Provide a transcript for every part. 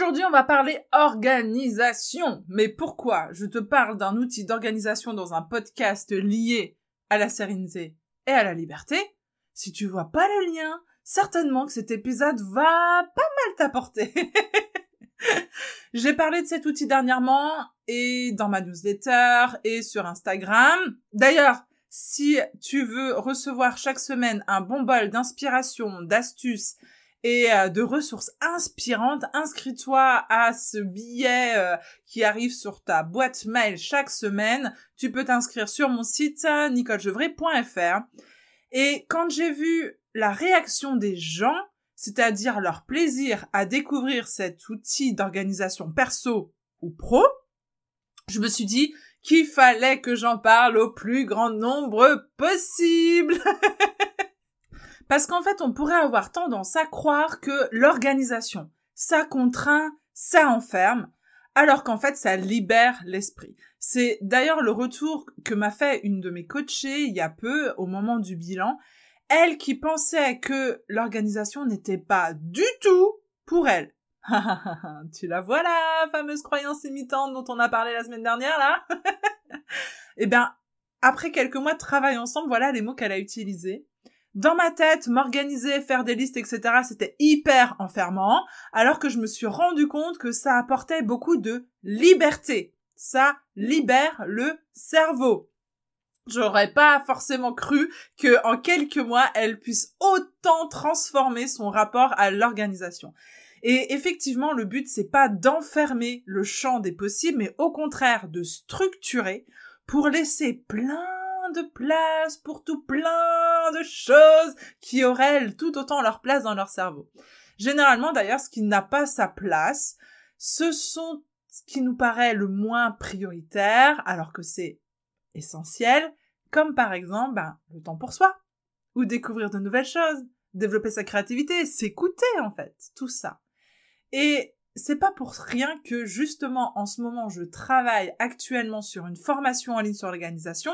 Aujourd'hui, on va parler organisation. Mais pourquoi je te parle d'un outil d'organisation dans un podcast lié à la sérénité et à la liberté? Si tu vois pas le lien, certainement que cet épisode va pas mal t'apporter. J'ai parlé de cet outil dernièrement et dans ma newsletter et sur Instagram. D'ailleurs, si tu veux recevoir chaque semaine un bon bol d'inspiration, d'astuces et euh, de ressources inspirantes, inscris-toi à ce billet euh, qui arrive sur ta boîte mail chaque semaine. Tu peux t'inscrire sur mon site nicolejevray.fr. Et quand j'ai vu la réaction des gens, c'est-à-dire leur plaisir à découvrir cet outil d'organisation perso ou pro, je me suis dit qu'il fallait que j'en parle au plus grand nombre possible. Parce qu'en fait, on pourrait avoir tendance à croire que l'organisation, ça contraint, ça enferme, alors qu'en fait, ça libère l'esprit. C'est d'ailleurs le retour que m'a fait une de mes coachées il y a peu, au moment du bilan, elle qui pensait que l'organisation n'était pas du tout pour elle. tu la vois la fameuse croyance imitante dont on a parlé la semaine dernière là? Eh bien, après quelques mois de travail ensemble, voilà les mots qu'elle a utilisés. Dans ma tête, m'organiser, faire des listes, etc., c'était hyper enfermant, alors que je me suis rendu compte que ça apportait beaucoup de liberté. Ça libère le cerveau. J'aurais pas forcément cru que en quelques mois, elle puisse autant transformer son rapport à l'organisation. Et effectivement, le but, c'est pas d'enfermer le champ des possibles, mais au contraire de structurer pour laisser plein de place pour tout plein de choses qui auraient tout autant leur place dans leur cerveau. Généralement, d'ailleurs, ce qui n'a pas sa place, ce sont ce qui nous paraît le moins prioritaire, alors que c'est essentiel, comme par exemple ben, le temps pour soi, ou découvrir de nouvelles choses, développer sa créativité, s'écouter en fait, tout ça. Et c'est pas pour rien que justement en ce moment je travaille actuellement sur une formation en ligne sur l'organisation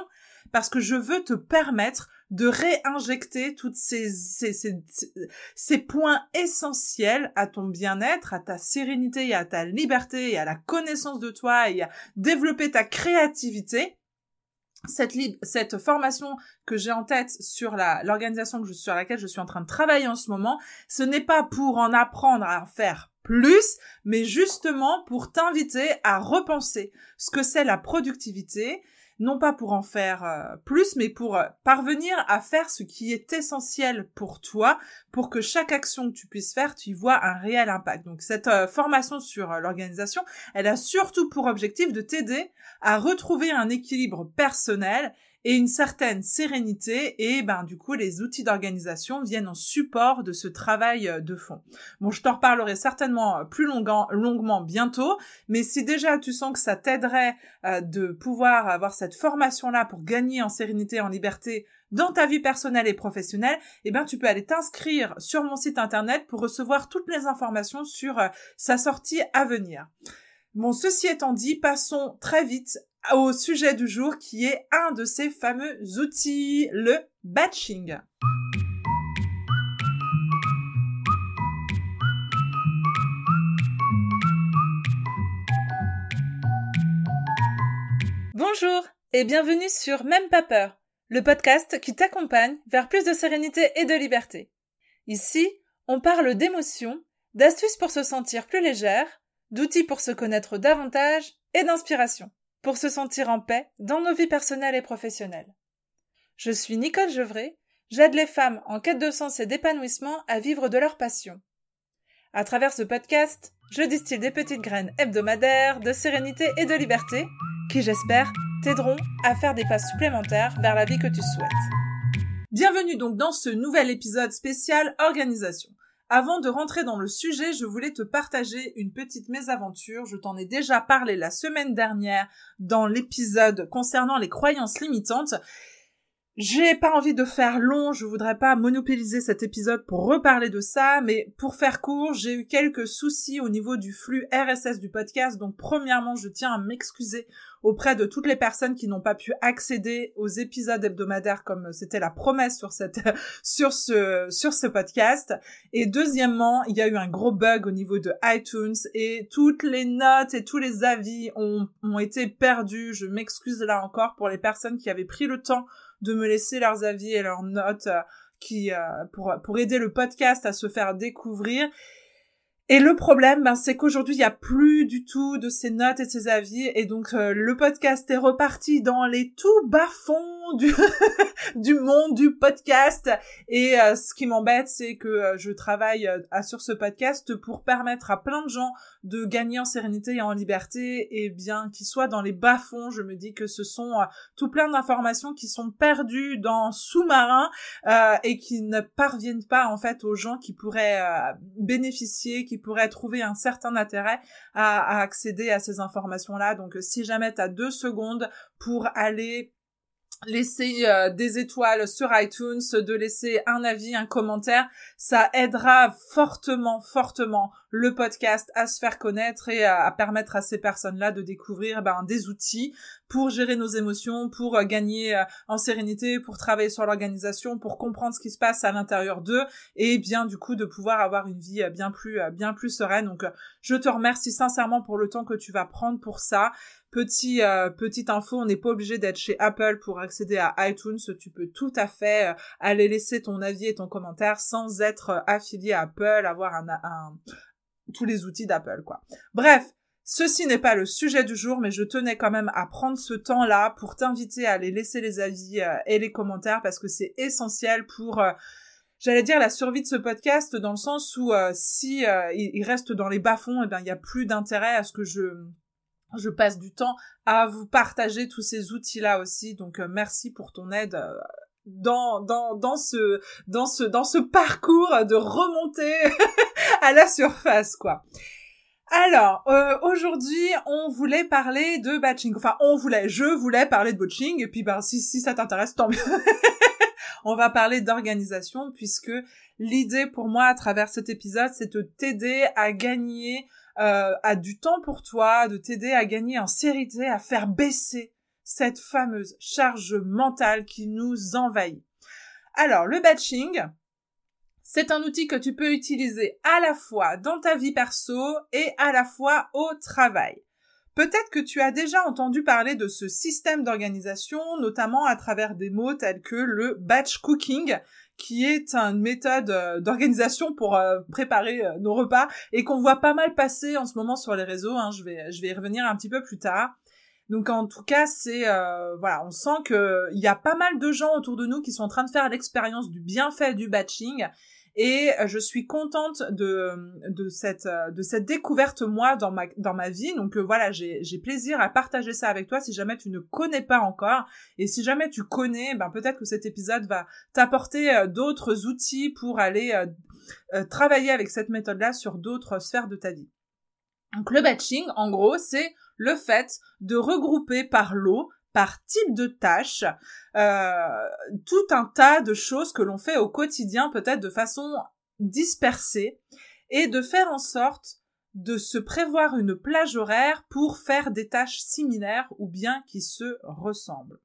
parce que je veux te permettre de réinjecter toutes ces, ces, ces, ces points essentiels à ton bien-être, à ta sérénité à ta liberté à la connaissance de toi et à développer ta créativité cette, formation que j'ai en tête sur l'organisation sur laquelle je suis en train de travailler en ce moment, ce n'est pas pour en apprendre à en faire plus, mais justement pour t'inviter à repenser ce que c'est la productivité, non pas pour en faire euh, plus, mais pour euh, parvenir à faire ce qui est essentiel pour toi, pour que chaque action que tu puisses faire, tu y vois un réel impact. Donc cette euh, formation sur l'organisation, elle a surtout pour objectif de t'aider à retrouver un équilibre personnel et une certaine sérénité et ben du coup les outils d'organisation viennent en support de ce travail euh, de fond. Bon, je t'en reparlerai certainement euh, plus longuement bientôt, mais si déjà tu sens que ça t'aiderait euh, de pouvoir avoir cette formation là pour gagner en sérénité, en liberté dans ta vie personnelle et professionnelle, eh ben tu peux aller t'inscrire sur mon site internet pour recevoir toutes les informations sur sa sortie à venir. Bon, ceci étant dit, passons très vite au sujet du jour qui est un de ces fameux outils, le batching. Bonjour et bienvenue sur Même pas peur, le podcast qui t'accompagne vers plus de sérénité et de liberté. Ici, on parle d'émotions, d'astuces pour se sentir plus légère, d'outils pour se connaître davantage et d'inspiration pour se sentir en paix dans nos vies personnelles et professionnelles. Je suis Nicole Gevray, j'aide les femmes en quête de sens et d'épanouissement à vivre de leur passion. À travers ce podcast, je distille des petites graines hebdomadaires de sérénité et de liberté qui, j'espère, t'aideront à faire des pas supplémentaires vers la vie que tu souhaites. Bienvenue donc dans ce nouvel épisode spécial organisation. Avant de rentrer dans le sujet, je voulais te partager une petite mésaventure. Je t'en ai déjà parlé la semaine dernière dans l'épisode concernant les croyances limitantes. J'ai pas envie de faire long, je voudrais pas monopoliser cet épisode pour reparler de ça, mais pour faire court, j'ai eu quelques soucis au niveau du flux RSS du podcast, donc premièrement, je tiens à m'excuser auprès de toutes les personnes qui n'ont pas pu accéder aux épisodes hebdomadaires comme c'était la promesse sur cette, sur ce, sur ce podcast. Et deuxièmement, il y a eu un gros bug au niveau de iTunes et toutes les notes et tous les avis ont, ont été perdus. Je m'excuse là encore pour les personnes qui avaient pris le temps de me laisser leurs avis et leurs notes euh, euh, pour pour aider le podcast à se faire découvrir. Et le problème, ben, c'est qu'aujourd'hui, il n'y a plus du tout de ces notes et de ces avis, et donc euh, le podcast est reparti dans les tout bas-fonds du, du monde du podcast. Et euh, ce qui m'embête, c'est que euh, je travaille sur ce podcast pour permettre à plein de gens de gagner en sérénité et en liberté, et bien qu'ils soient dans les bas-fonds, je me dis que ce sont tout plein d'informations qui sont perdues dans sous-marins et qui ne parviennent pas en fait aux gens qui pourraient bénéficier, qui pourraient trouver un certain intérêt à, accéder à ces informations-là. Donc si jamais tu as deux secondes pour aller laisser euh, des étoiles sur iTunes, de laisser un avis, un commentaire, ça aidera fortement, fortement le podcast à se faire connaître et à, permettre à ces personnes-là de découvrir ben, des outils pour gérer nos émotions, pour euh, gagner euh, en sérénité, pour travailler sur l'organisation, pour comprendre ce qui se passe à l'intérieur d'eux et bien du coup de pouvoir avoir une vie bien plus bien plus sereine. Donc je te remercie sincèrement pour le temps que tu vas prendre pour ça. Petit, euh, petite info, on n'est pas obligé d'être chez Apple pour accéder à iTunes. Tu peux tout à fait euh, aller laisser ton avis et ton commentaire sans être euh, affilié à Apple, avoir un, un tous les outils d'Apple, quoi. Bref, Ceci n'est pas le sujet du jour, mais je tenais quand même à prendre ce temps-là pour t'inviter à aller laisser les avis et les commentaires parce que c'est essentiel pour, j'allais dire, la survie de ce podcast dans le sens où si il, reste dans les bas-fonds, eh ben il y a plus d'intérêt à ce que je je passe du temps à vous partager tous ces outils-là aussi. Donc euh, merci pour ton aide euh, dans dans dans ce dans ce dans ce parcours de remonter à la surface quoi. Alors, euh, aujourd'hui, on voulait parler de batching. Enfin, on voulait, je voulais parler de batching, et puis ben, si, si ça t'intéresse, tant mieux. on va parler d'organisation, puisque l'idée pour moi à travers cet épisode, c'est de t'aider à gagner euh, a du temps pour toi, de t'aider à gagner en sérénité, à faire baisser cette fameuse charge mentale qui nous envahit. Alors, le batching, c'est un outil que tu peux utiliser à la fois dans ta vie perso et à la fois au travail. Peut-être que tu as déjà entendu parler de ce système d'organisation, notamment à travers des mots tels que le batch cooking, qui est une méthode euh, d'organisation pour euh, préparer euh, nos repas et qu'on voit pas mal passer en ce moment sur les réseaux. Hein, je vais je vais y revenir un petit peu plus tard. Donc en tout cas, c'est voilà, on sent que il y a pas mal de gens autour de nous qui sont en train de faire l'expérience du bienfait du batching et euh, je suis contente cette, euh, de cette découverte, moi, dans ma, vie. Donc euh, voilà, j'ai plaisir à partager ça avec toi si jamais tu ne connais pas encore. Et si jamais tu connais, ben peut-être que cet épisode va t'apporter d'autres outils pour aller travailler avec cette méthode-là sur d'autres sphères de ta vie. Donc le batching, en gros, c'est le fait de regrouper par lot par type de tâche, euh, tout un tas de choses que l'on fait au quotidien, peut-être de façon dispersée, et de faire en sorte de se prévoir une plage horaire pour faire des tâches similaires ou bien qui se ressemblent.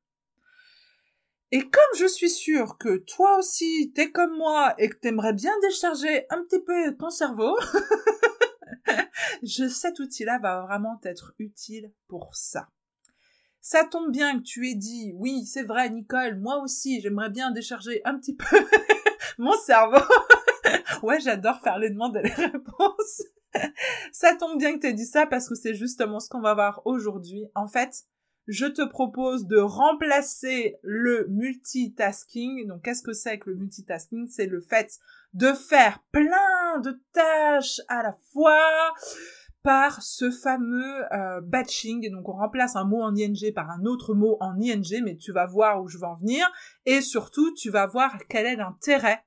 Et comme je suis sûre que toi aussi t'es comme moi et que t'aimerais bien décharger un petit peu ton cerveau, je, cet outil-là va vraiment être utile pour ça. Ça tombe bien que tu aies dit, oui, c'est vrai, Nicole, moi aussi, j'aimerais bien décharger un petit peu mon cerveau. ouais, j'adore faire les demandes et les réponses. ça tombe bien que tu aies dit ça parce que c'est justement ce qu'on va voir aujourd'hui. En fait, je te propose de remplacer le multitasking. Donc, qu'est-ce que c'est que le multitasking? C'est le fait de faire plein de tâches à la fois, par ce fameux euh, batching. Donc on remplace un mot en ing par un autre mot en ing, mais tu vas voir où je vais en venir. Et surtout, tu vas voir quel est l'intérêt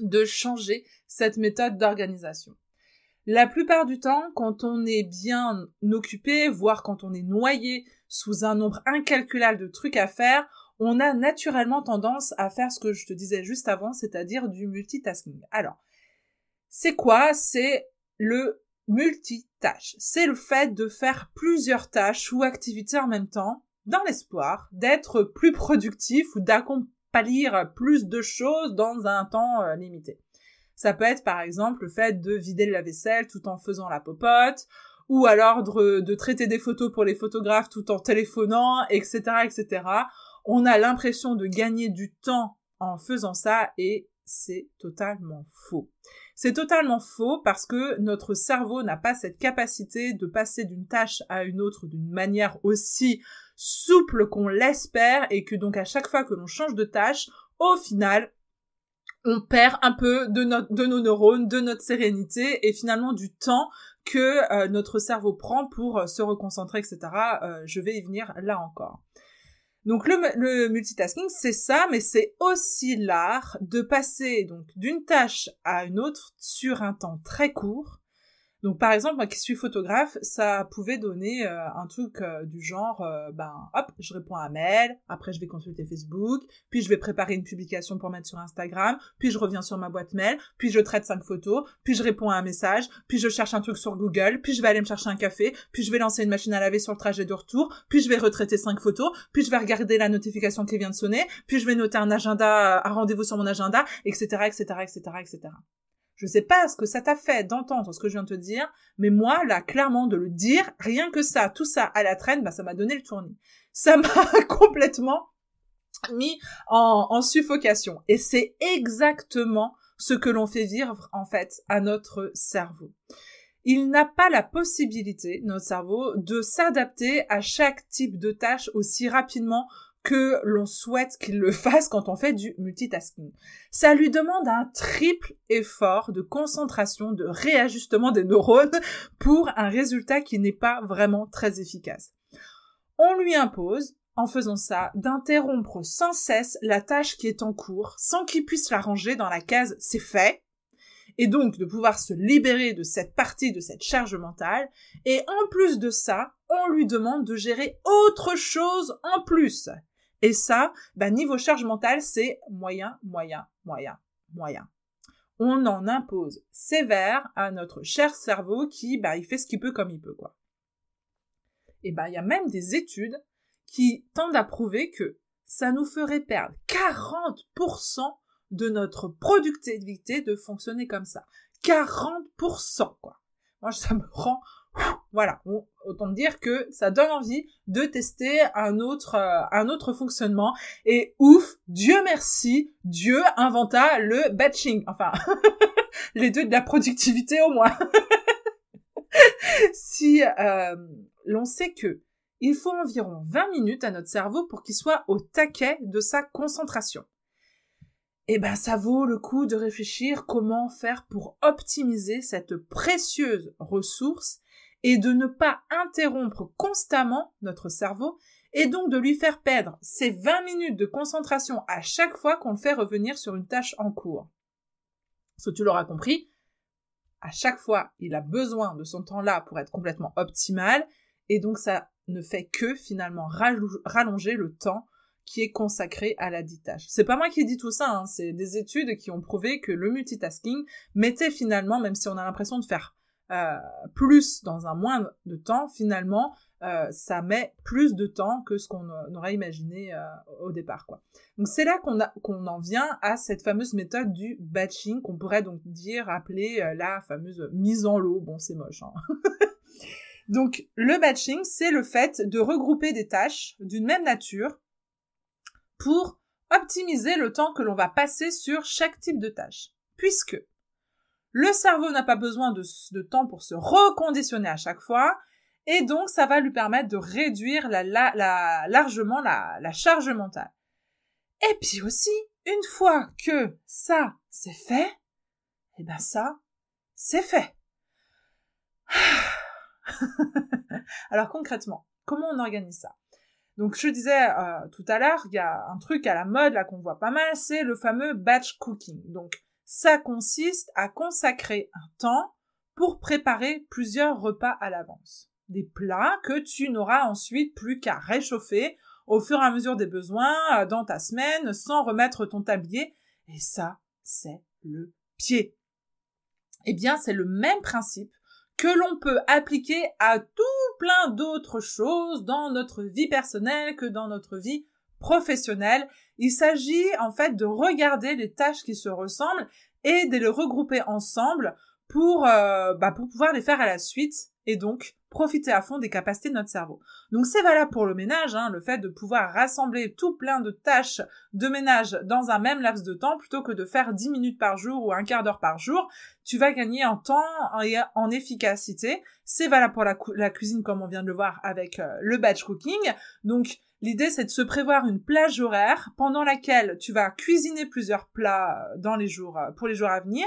de changer cette méthode d'organisation. La plupart du temps, quand on est bien occupé, voire quand on est noyé sous un nombre incalculable de trucs à faire, on a naturellement tendance à faire ce que je te disais juste avant, c'est-à-dire du multitasking. Alors, c'est quoi? C'est le multitâche. C'est le fait de faire plusieurs tâches ou activités en même temps, dans l'espoir d'être plus productif ou d'accomplir plus de choses dans un temps euh, limité. Ça peut être par exemple le fait de vider la vaisselle tout en faisant la popote, ou alors de, traiter des photos pour les photographes tout en téléphonant, etc., etc. On a l'impression de gagner du temps en faisant ça et c'est totalement faux. C'est totalement faux parce que notre cerveau n'a pas cette capacité de passer d'une tâche à une autre d'une manière aussi souple qu'on l'espère et que donc à chaque fois que l'on change de tâche, au final, on perd un peu de, nos neurones, de notre sérénité et finalement du temps que euh, notre cerveau prend pour euh, se reconcentrer, etc. Euh, je vais y venir là encore. Donc le, multitasking, c'est ça, mais c'est aussi l'art de passer donc d'une tâche à une autre sur un temps très court donc par exemple, moi qui suis photographe, ça pouvait donner euh, un truc euh, du genre, euh, ben hop, je réponds à un mail, après je vais consulter Facebook, puis je vais préparer une publication pour mettre sur Instagram, puis je reviens sur ma boîte mail, puis je traite cinq photos, puis je réponds à un message, puis je cherche un truc sur Google, puis je vais aller me chercher un café, puis je vais lancer une machine à laver sur le trajet de retour, puis je vais retraiter cinq photos, puis je vais regarder la notification qui vient de sonner, puis je vais noter un agenda, un rendez-vous sur mon agenda, etc., etc., etc., etc. Je sais pas ce que ça t'a fait d'entendre ce que je viens de te dire, mais moi, là, clairement, de le dire, rien que ça, tout ça à la traîne, bah, ça m'a donné le tournis. Ça m'a complètement mis en, en suffocation. Et c'est exactement ce que l'on fait vivre, en fait, à notre cerveau. Il n'a pas la possibilité, notre cerveau, de s'adapter à chaque type de tâche aussi rapidement que l'on souhaite qu'il le fasse quand on fait du multitasking. Ça lui demande un triple effort de concentration, de réajustement des neurones pour un résultat qui n'est pas vraiment très efficace. On lui impose, en faisant ça, d'interrompre sans cesse la tâche qui est en cours, sans qu'il puisse la ranger dans la case c'est fait, et donc de pouvoir se libérer de cette partie de cette charge mentale, et en plus de ça, on lui demande de gérer autre chose en plus. Et ça, bah, niveau charge mentale, c'est moyen, moyen, moyen, moyen. On en impose sévère à notre cher cerveau qui, bah, il fait ce qu'il peut comme il peut, quoi. Et bah, il y a même des études qui tendent à prouver que ça nous ferait perdre 40% de notre productivité de fonctionner comme ça. 40%, quoi. Moi, ça me rend voilà, autant dire que ça donne envie de tester un autre euh, un autre fonctionnement et ouf, Dieu merci, Dieu inventa le batching, enfin les deux de la productivité au moins. si euh, l'on sait que il faut environ 20 minutes à notre cerveau pour qu'il soit au taquet de sa concentration. Eh ben, ça vaut le coup de réfléchir comment faire pour optimiser cette précieuse ressource et de ne pas interrompre constamment notre cerveau et donc de lui faire perdre ces 20 minutes de concentration à chaque fois qu'on le fait revenir sur une tâche en cours. Ce que tu l'auras compris, à chaque fois, il a besoin de son temps-là pour être complètement optimal et donc ça ne fait que finalement rallonger le temps qui est consacré à la dite tâche. C'est pas moi qui dis tout ça, hein, c'est des études qui ont prouvé que le multitasking mettait finalement, même si on a l'impression de faire euh, plus dans un moins de temps, finalement, euh, ça met plus de temps que ce qu'on aurait imaginé euh, au départ, quoi. Donc c'est là qu'on en vient à cette fameuse méthode du batching qu'on pourrait donc dire appeler la fameuse mise en lot. Bon, c'est moche. Hein. donc le batching, c'est le fait de regrouper des tâches d'une même nature pour optimiser le temps que l'on va passer sur chaque type de tâche. Puisque le cerveau n'a pas besoin de, temps pour se reconditionner à chaque fois. Et donc, ça va lui permettre de réduire largement la, charge mentale. Et puis aussi, une fois que ça, c'est fait, eh ben ça, c'est fait. Alors concrètement, comment on organise ça? Donc je disais euh, tout à l'heure, il y a un truc à la mode là qu'on voit pas mal, c'est le fameux batch cooking. Donc ça consiste à consacrer un temps pour préparer plusieurs repas à l'avance. Des plats que tu n'auras ensuite plus qu'à réchauffer au fur et à mesure des besoins euh, dans ta semaine sans remettre ton tablier. Et ça, c'est le pied. Eh bien, c'est le même principe que l'on peut appliquer à tout plein d'autres choses dans notre vie personnelle que dans notre vie professionnelle. Il s'agit en fait de regarder les tâches qui se ressemblent et de les regrouper ensemble pour, euh, bah, pour pouvoir les faire à la suite et donc profiter à fond des capacités de notre cerveau. Donc c'est valable pour le ménage, hein, le fait de pouvoir rassembler tout plein de tâches de ménage dans un même laps de temps plutôt que de faire 10 minutes par jour ou un quart d'heure par jour, tu vas gagner en temps et en efficacité. C'est valable pour la, cuisine comme on vient de le voir avec euh, le batch cooking. Donc L'idée, c'est de se prévoir une plage horaire pendant laquelle tu vas cuisiner plusieurs plats euh, dans les jours, euh, pour les jours à venir.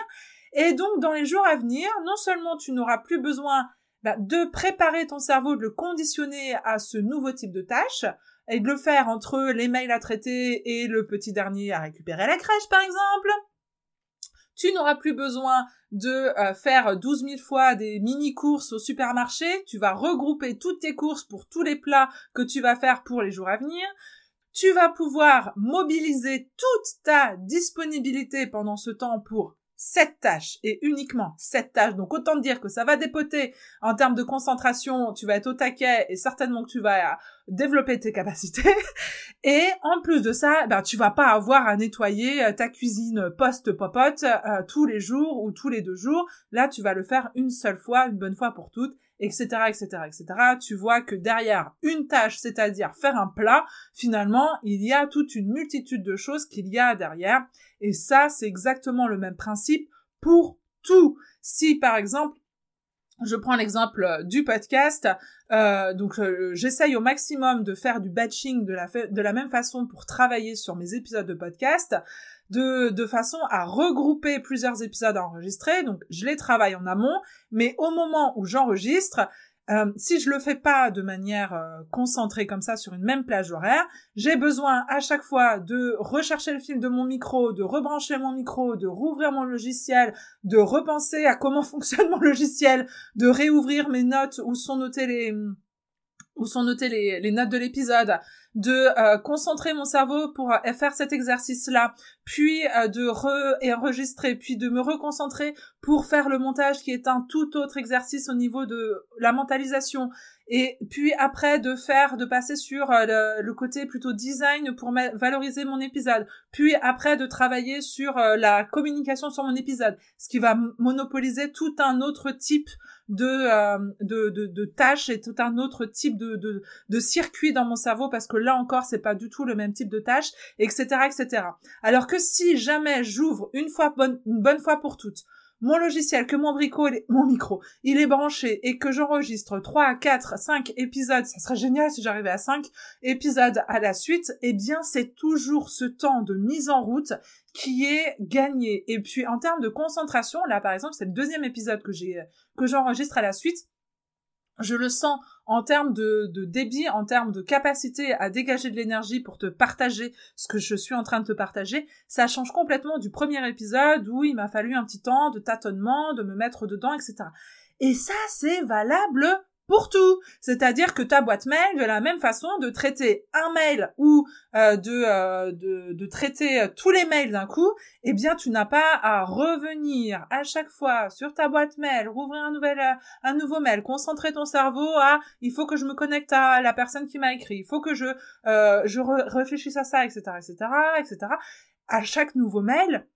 Et donc, dans les jours à venir, non seulement tu n'auras plus besoin bah, de préparer ton cerveau, de le conditionner à ce nouveau type de tâche, et de le faire entre les mails à traiter et le petit dernier à récupérer la crèche, par exemple. Tu n'auras plus besoin de euh, faire 12 000 fois des mini-courses au supermarché. Tu vas regrouper toutes tes courses pour tous les plats que tu vas faire pour les jours à venir. Tu vas pouvoir mobiliser toute ta disponibilité pendant ce temps pour cette tâche et uniquement cette tâche. Donc autant te dire que ça va dépoter en termes de concentration, tu vas être au taquet et certainement que tu vas développer tes capacités. Et en plus de ça, ben, tu vas pas avoir à nettoyer euh, ta cuisine post-popote euh, tous les jours ou tous les deux jours. Là, tu vas le faire une seule fois, une bonne fois pour toutes etc., etc., etc. Tu vois que derrière une tâche, c'est-à-dire faire un plat, finalement, il y a toute une multitude de choses qu'il y a derrière. Et ça, c'est exactement le même principe pour tout. Si, par exemple, je prends l'exemple euh, du podcast, euh, donc euh, j'essaye au maximum de faire du batching de la, même façon pour travailler sur mes épisodes de podcast de, de façon à regrouper plusieurs épisodes à enregistrer. Donc je les travaille en amont, mais au moment où j'enregistre, euh, si je le fais pas de manière euh, concentrée comme ça sur une même plage horaire, j'ai besoin à chaque fois de rechercher le fil de mon micro, de rebrancher mon micro, de rouvrir mon logiciel, de repenser à comment fonctionne mon logiciel, de réouvrir mes notes où sont notées les où sont notées les, les notes de l'épisode, de euh, concentrer mon cerveau pour euh, faire cet exercice-là, puis euh, de re-enregistrer, puis de me reconcentrer pour faire le montage qui est un tout autre exercice au niveau de la mentalisation, et puis après de faire, de passer sur le, côté plutôt design pour valoriser mon épisode, puis après de travailler sur la communication sur mon épisode, ce qui va monopoliser tout un autre type de, de, de, de, tâches et tout un autre type de, de, de circuit dans mon cerveau parce que là encore, c'est pas du tout le même type de tâche, etc., etc. Alors que si jamais j'ouvre une fois bonne, une bonne fois pour toutes, mon logiciel, que mon brico, mon micro, il est branché et que j'enregistre 3, 4, 5 épisodes, ça serait génial si j'arrivais à 5 épisodes à la suite, eh bien c'est toujours ce temps de mise en route qui est gagné. Et puis en termes de concentration, là par exemple, c'est le deuxième épisode que j'ai que j'enregistre à la suite je le sens en termes de, débit, en termes de capacité à dégager de l'énergie pour te partager ce que je suis en train de te partager, ça change complètement du premier épisode où il m'a fallu un petit temps de tâtonnement, de me mettre dedans, etc. Et ça, c'est valable pour tout. C'est-à-dire que ta boîte mail, de la même façon, de traiter un mail ou euh, de, euh, de, de, traiter euh, tous les mails d'un coup, eh bien, tu n'as pas à revenir à chaque fois sur ta boîte mail, rouvrir un nouvel, un nouveau mail, concentrer ton cerveau à il faut que je me connecte à la personne qui m'a écrit, il faut que je, je réfléchisse à ça, etc., etc., etc. À chaque nouveau mail,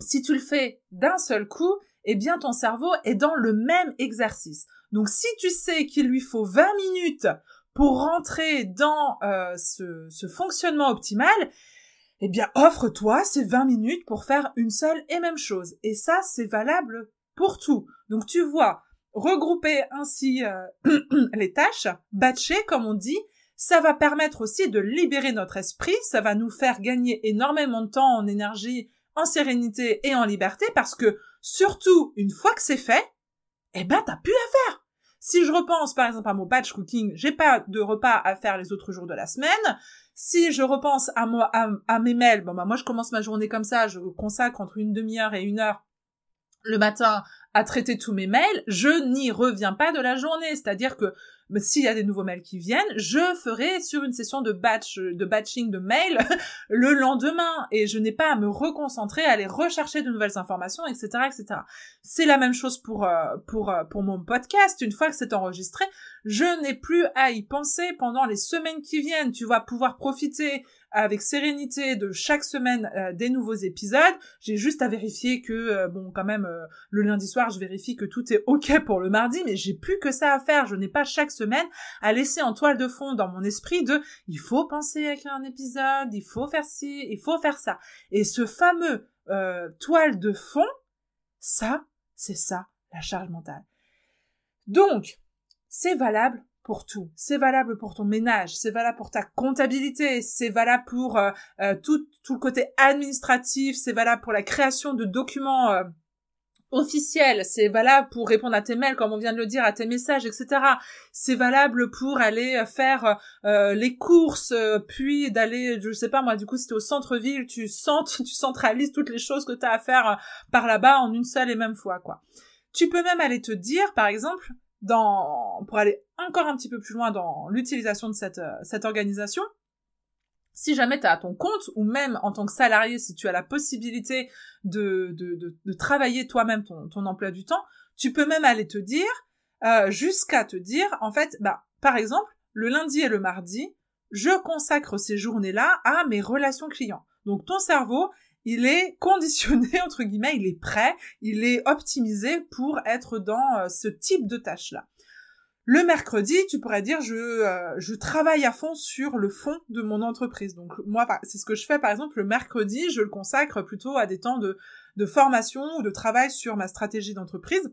si tu le fais d'un seul coup, eh bien, ton cerveau est dans le même exercice. Donc si tu sais qu'il lui faut 20 minutes pour rentrer dans euh, ce, fonctionnement optimal, eh bien offre-toi ces 20 minutes pour faire une seule et même chose. Et ça, c'est valable pour tout. Donc tu vois, regrouper ainsi euh, les tâches, batcher comme on dit, ça va permettre aussi de libérer notre esprit, ça va nous faire gagner énormément de temps en énergie, en sérénité et en liberté parce que surtout une fois que c'est fait, eh ben t'as plus à faire. Si je repense par exemple à mon batch cooking, j'ai pas de repas à faire les autres jours de la semaine. Si je repense à mes mails, bon bah moi je commence ma journée comme ça, je consacre entre une demi-heure et une heure le matin à traiter tous mes mails, je n'y reviens pas de la journée. C'est-à-dire que s'il y a des nouveaux mails qui viennent, je ferai sur une session de batch, de batching de mails le lendemain et je n'ai pas à me reconcentrer, à aller rechercher de nouvelles informations, etc., etc. C'est la même chose pour euh, pour euh, pour mon podcast. Une fois que c'est enregistré, je n'ai plus à y penser pendant les semaines qui viennent. Tu vas pouvoir profiter avec sérénité de chaque semaine euh, des nouveaux épisodes. J'ai juste à vérifier que, bon, quand même, le lundi soir, je vérifie que tout est OK pour le mardi, mais j'ai plus que ça à faire. Je n'ai pas chaque semaine à laisser en toile de fond dans mon esprit de il faut penser à écrire un épisode, il faut faire ci, il faut faire ça. Et ce fameux toile de fond, ça, c'est ça, la charge mentale. Donc, c'est valable pour tout. C'est valable pour ton ménage, c'est valable pour ta comptabilité, c'est valable pour euh, euh, tout, tout le côté administratif, c'est valable pour la création de documents euh, officiels, c'est valable pour répondre à tes mails, comme on vient de le dire, à tes messages, etc. C'est valable pour aller faire les courses, puis d'aller, je sais pas moi, du coup, si t'es au centre-ville, tu, centres, tu centralises toutes les choses que tu as à faire par là-bas en une seule et même fois, quoi. Tu peux même aller te dire, par exemple, dans, pour aller encore un petit peu plus loin dans l'utilisation de cette, euh, cette organisation, si jamais tu as ton compte, ou même en tant que salarié, si tu as la possibilité de, de, de, travailler toi-même ton, ton emploi du temps, tu peux même aller te dire, euh, jusqu'à te dire, en fait, bah, par exemple, le lundi et le mardi, je consacre ces journées-là à mes relations clients. Donc ton cerveau, il est conditionné, entre guillemets, il est prêt, il est optimisé pour être dans euh, ce type de tâche-là. Le mercredi, tu pourrais dire, je, euh, je travaille à fond sur le fond de mon entreprise. Donc moi, c'est ce que je fais par exemple le mercredi, je le consacre plutôt à des temps de, de formation ou de travail sur ma stratégie d'entreprise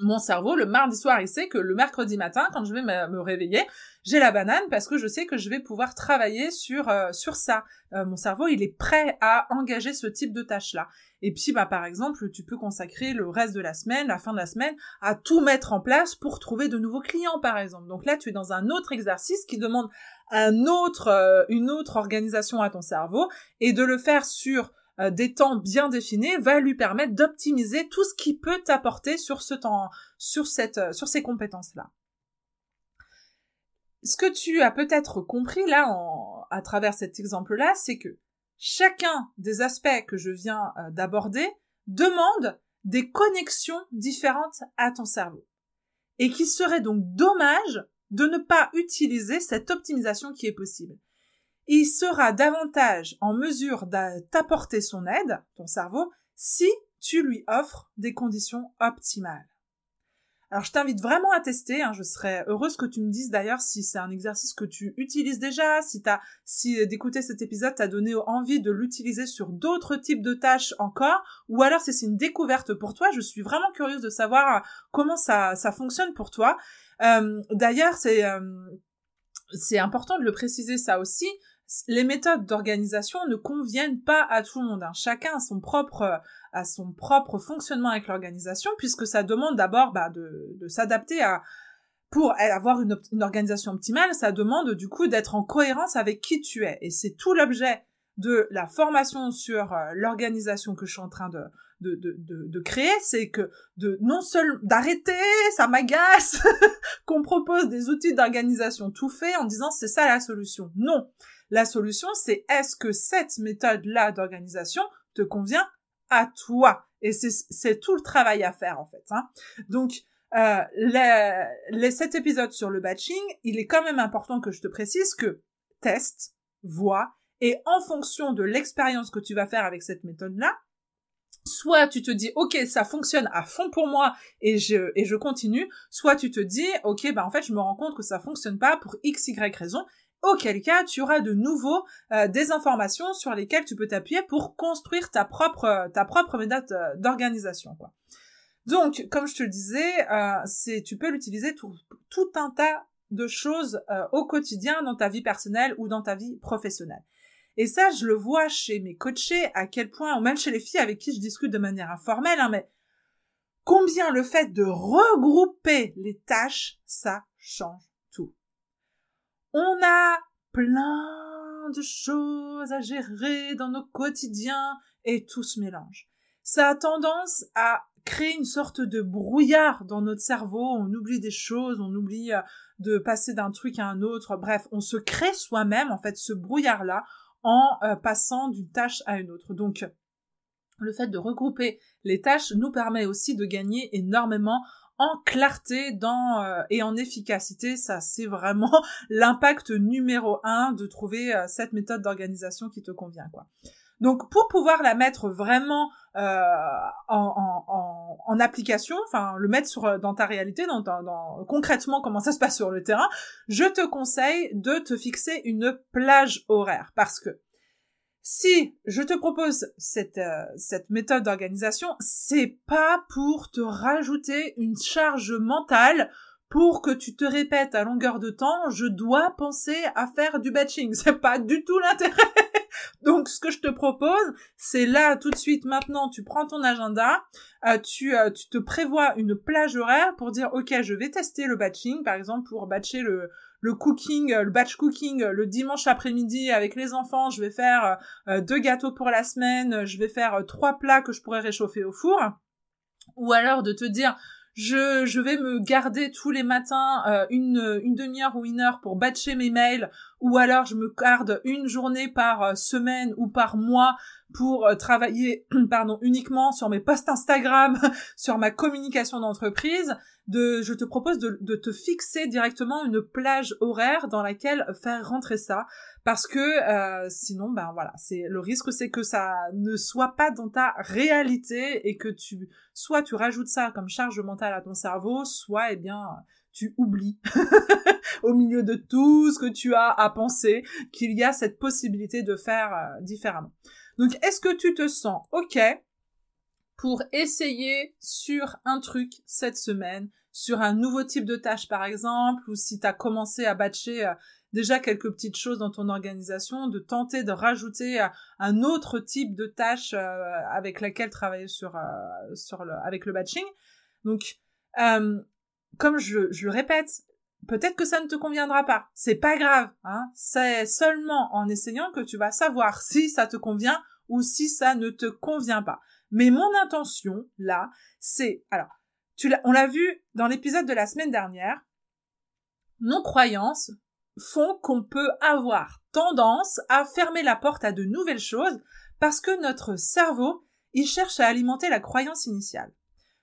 mon cerveau, le mardi soir, il sait que le mercredi matin, quand je vais me, réveiller, j'ai la banane parce que je sais que je vais pouvoir travailler sur euh, sur ça. Euh, mon cerveau, il est prêt à engager ce type de tâches-là. Et puis, bah, par exemple, tu peux consacrer le reste de la semaine, la fin de la semaine, à tout mettre en place pour trouver de nouveaux clients, par exemple. Donc là, tu es dans un autre exercice qui demande un autre, euh, une autre organisation à ton cerveau et de le faire sur euh, des temps bien définis va lui permettre d'optimiser tout ce qui peut t'apporter sur ce temps, sur cette, euh, sur ces compétences-là. Ce que tu as peut-être compris là à travers cet exemple-là, c'est que chacun des aspects que je viens euh, d'aborder demande des connexions différentes à ton cerveau. Et qu'il serait donc dommage de ne pas utiliser cette optimisation qui est possible il sera davantage en mesure de t'apporter son aide, ton cerveau, si tu lui offres des conditions optimales. Alors je t'invite vraiment à tester, hein, je serais heureuse que tu me dises d'ailleurs si c'est un exercice que tu utilises déjà, si t'as, si d'écouter cet épisode t'a donné envie de l'utiliser sur d'autres types de tâches encore, ou alors si c'est une découverte pour toi, je suis vraiment curieuse de savoir euh, comment ça, ça fonctionne pour toi. Euh, d'ailleurs, c'est, euh, c'est important de le préciser ça aussi, les méthodes d'organisation ne conviennent pas à tout le monde. Hein. Chacun a son propre a son propre fonctionnement avec l'organisation, puisque ça demande d'abord bah, de, s'adapter à pour avoir une, organisation optimale, ça demande du coup d'être en cohérence avec qui tu es. Et c'est tout l'objet de la formation sur euh, l'organisation que je suis en train de, de, de, de, créer, c'est que de non seulement d'arrêter, ça m'agace, qu'on propose des outils d'organisation tout faits en disant c'est ça la solution. Non, la solution, c'est est-ce que cette méthode-là d'organisation te convient à toi? Et c'est tout le travail à faire en fait. Hein. Donc, euh, les, cet épisode sur le batching, il est quand même important que je te précise que teste, vois, et en fonction de l'expérience que tu vas faire avec cette méthode-là, soit tu te dis ok ça fonctionne à fond pour moi et je et je continue soit tu te dis ok bah en fait je me rends compte que ça fonctionne pas pour x y raison auquel cas tu auras de nouveau euh, des informations sur lesquelles tu peux t'appuyer pour construire ta propre euh, ta propre méthode euh, d'organisation quoi. Donc comme je te le disais, c'est tu peux l'utiliser tout, tout un tas de choses au quotidien dans ta vie personnelle ou dans ta vie professionnelle. Et ça, je le vois chez mes coachés, à quel point, ou même chez les filles avec qui je discute de manière informelle, hein, mais combien le fait de regrouper les tâches, ça change on a plein de choses à gérer dans nos quotidiens et tout se mélange. Ça a tendance à crée une sorte de brouillard dans notre cerveau, on oublie des choses, on oublie euh, de passer d'un truc à un autre, bref, on se crée soi-même en fait ce brouillard-là en euh, passant d'une tâche à une autre. Donc le fait de regrouper les tâches nous permet aussi de gagner énormément en clarté dans, euh, et en efficacité. Ça, c'est vraiment l'impact numéro un de trouver cette méthode d'organisation qui te convient, quoi. Donc pour pouvoir la mettre vraiment euh, en, application, enfin le mettre sur dans ta réalité, dans, dans, concrètement comment ça se passe sur le terrain, je te conseille de te fixer une plage horaire parce que si je te propose cette, euh, cette méthode d'organisation, c'est pas pour te rajouter une charge mentale pour que tu te répètes à longueur de temps, je dois penser à faire du batching. C'est pas du tout l'intérêt. Donc, ce que je te propose, c'est là, tout de suite, maintenant, tu prends ton agenda, euh, tu, euh, tu te prévois une plage horaire pour dire, OK, je vais tester le batching, par exemple, pour batcher le, le cooking, le batch cooking le dimanche après-midi avec les enfants, je vais faire euh, deux gâteaux pour la semaine, je vais faire trois plats que je pourrais réchauffer au four. Ou alors de te dire, je, vais me garder tous les matins euh, une, demi-heure ou une heure pour batcher mes mails, ou alors je me garde une journée par euh, semaine ou par mois pour euh, travailler pardon uniquement sur mes posts Instagram, sur ma communication d'entreprise. De, je te propose de te fixer directement une plage horaire dans laquelle faire rentrer ça parce que euh, sinon ben voilà c'est le risque c'est que ça ne soit pas dans ta réalité et que tu soit tu rajoutes ça comme charge mentale à ton cerveau soit eh bien tu oublies au milieu de tout ce que tu as à penser qu'il y a cette possibilité de faire euh, différemment. Donc est-ce que tu te sens ok pour essayer sur un truc cette semaine sur un nouveau type de tâche par exemple ou si tu as commencé à batcher euh, déjà quelques petites choses dans ton organisation, de tenter de rajouter euh, un autre type de tâche euh, avec laquelle travailler sur, euh, sur le, avec le batching. Donc, comme je, je le répète, peut-être que ça ne te conviendra pas. C'est pas grave, hein. C'est seulement en essayant que tu vas savoir si ça te convient ou si ça ne te convient pas. Mais mon intention, là, c'est, alors, tu on l'a vu dans l'épisode de la semaine dernière, nos croyances font qu'on peut avoir tendance à fermer la porte à de nouvelles choses parce que notre cerveau, il cherche à alimenter la croyance initiale.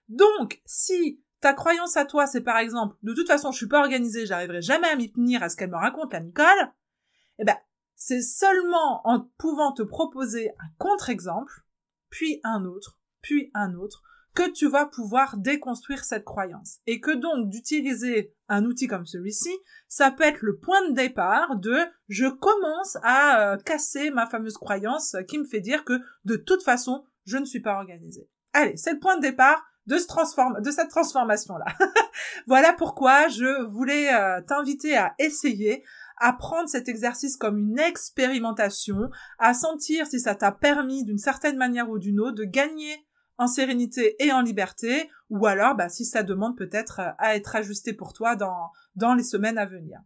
Donc, si ta croyance à toi, c'est par exemple, de toute façon, je suis pas organisée, j'arriverai jamais à m'y tenir à ce qu'elle me raconte la Nicole, eh ben, c'est seulement en pouvant te proposer un contre-exemple, puis un autre, puis un autre, que tu vas pouvoir déconstruire cette croyance. Et que donc d'utiliser un outil comme celui-ci, ça peut être le point de départ de je commence à euh, casser ma fameuse croyance qui me fait dire que de toute façon, je ne suis pas organisée. Allez, c'est le point de départ de, de cette transformation-là. voilà pourquoi je voulais euh, t'inviter à essayer à prendre cet exercice comme une expérimentation, à sentir si ça t'a permis d'une certaine manière ou d'une autre de gagner en sérénité et en liberté, ou alors bah, si ça demande peut-être euh, à être ajusté pour toi dans, dans les semaines à venir.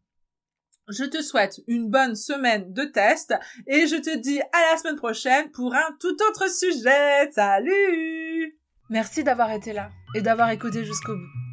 Je te souhaite une bonne semaine de test et je te dis à la semaine prochaine pour un tout autre sujet. Salut Merci d'avoir été là et d'avoir écouté jusqu'au bout.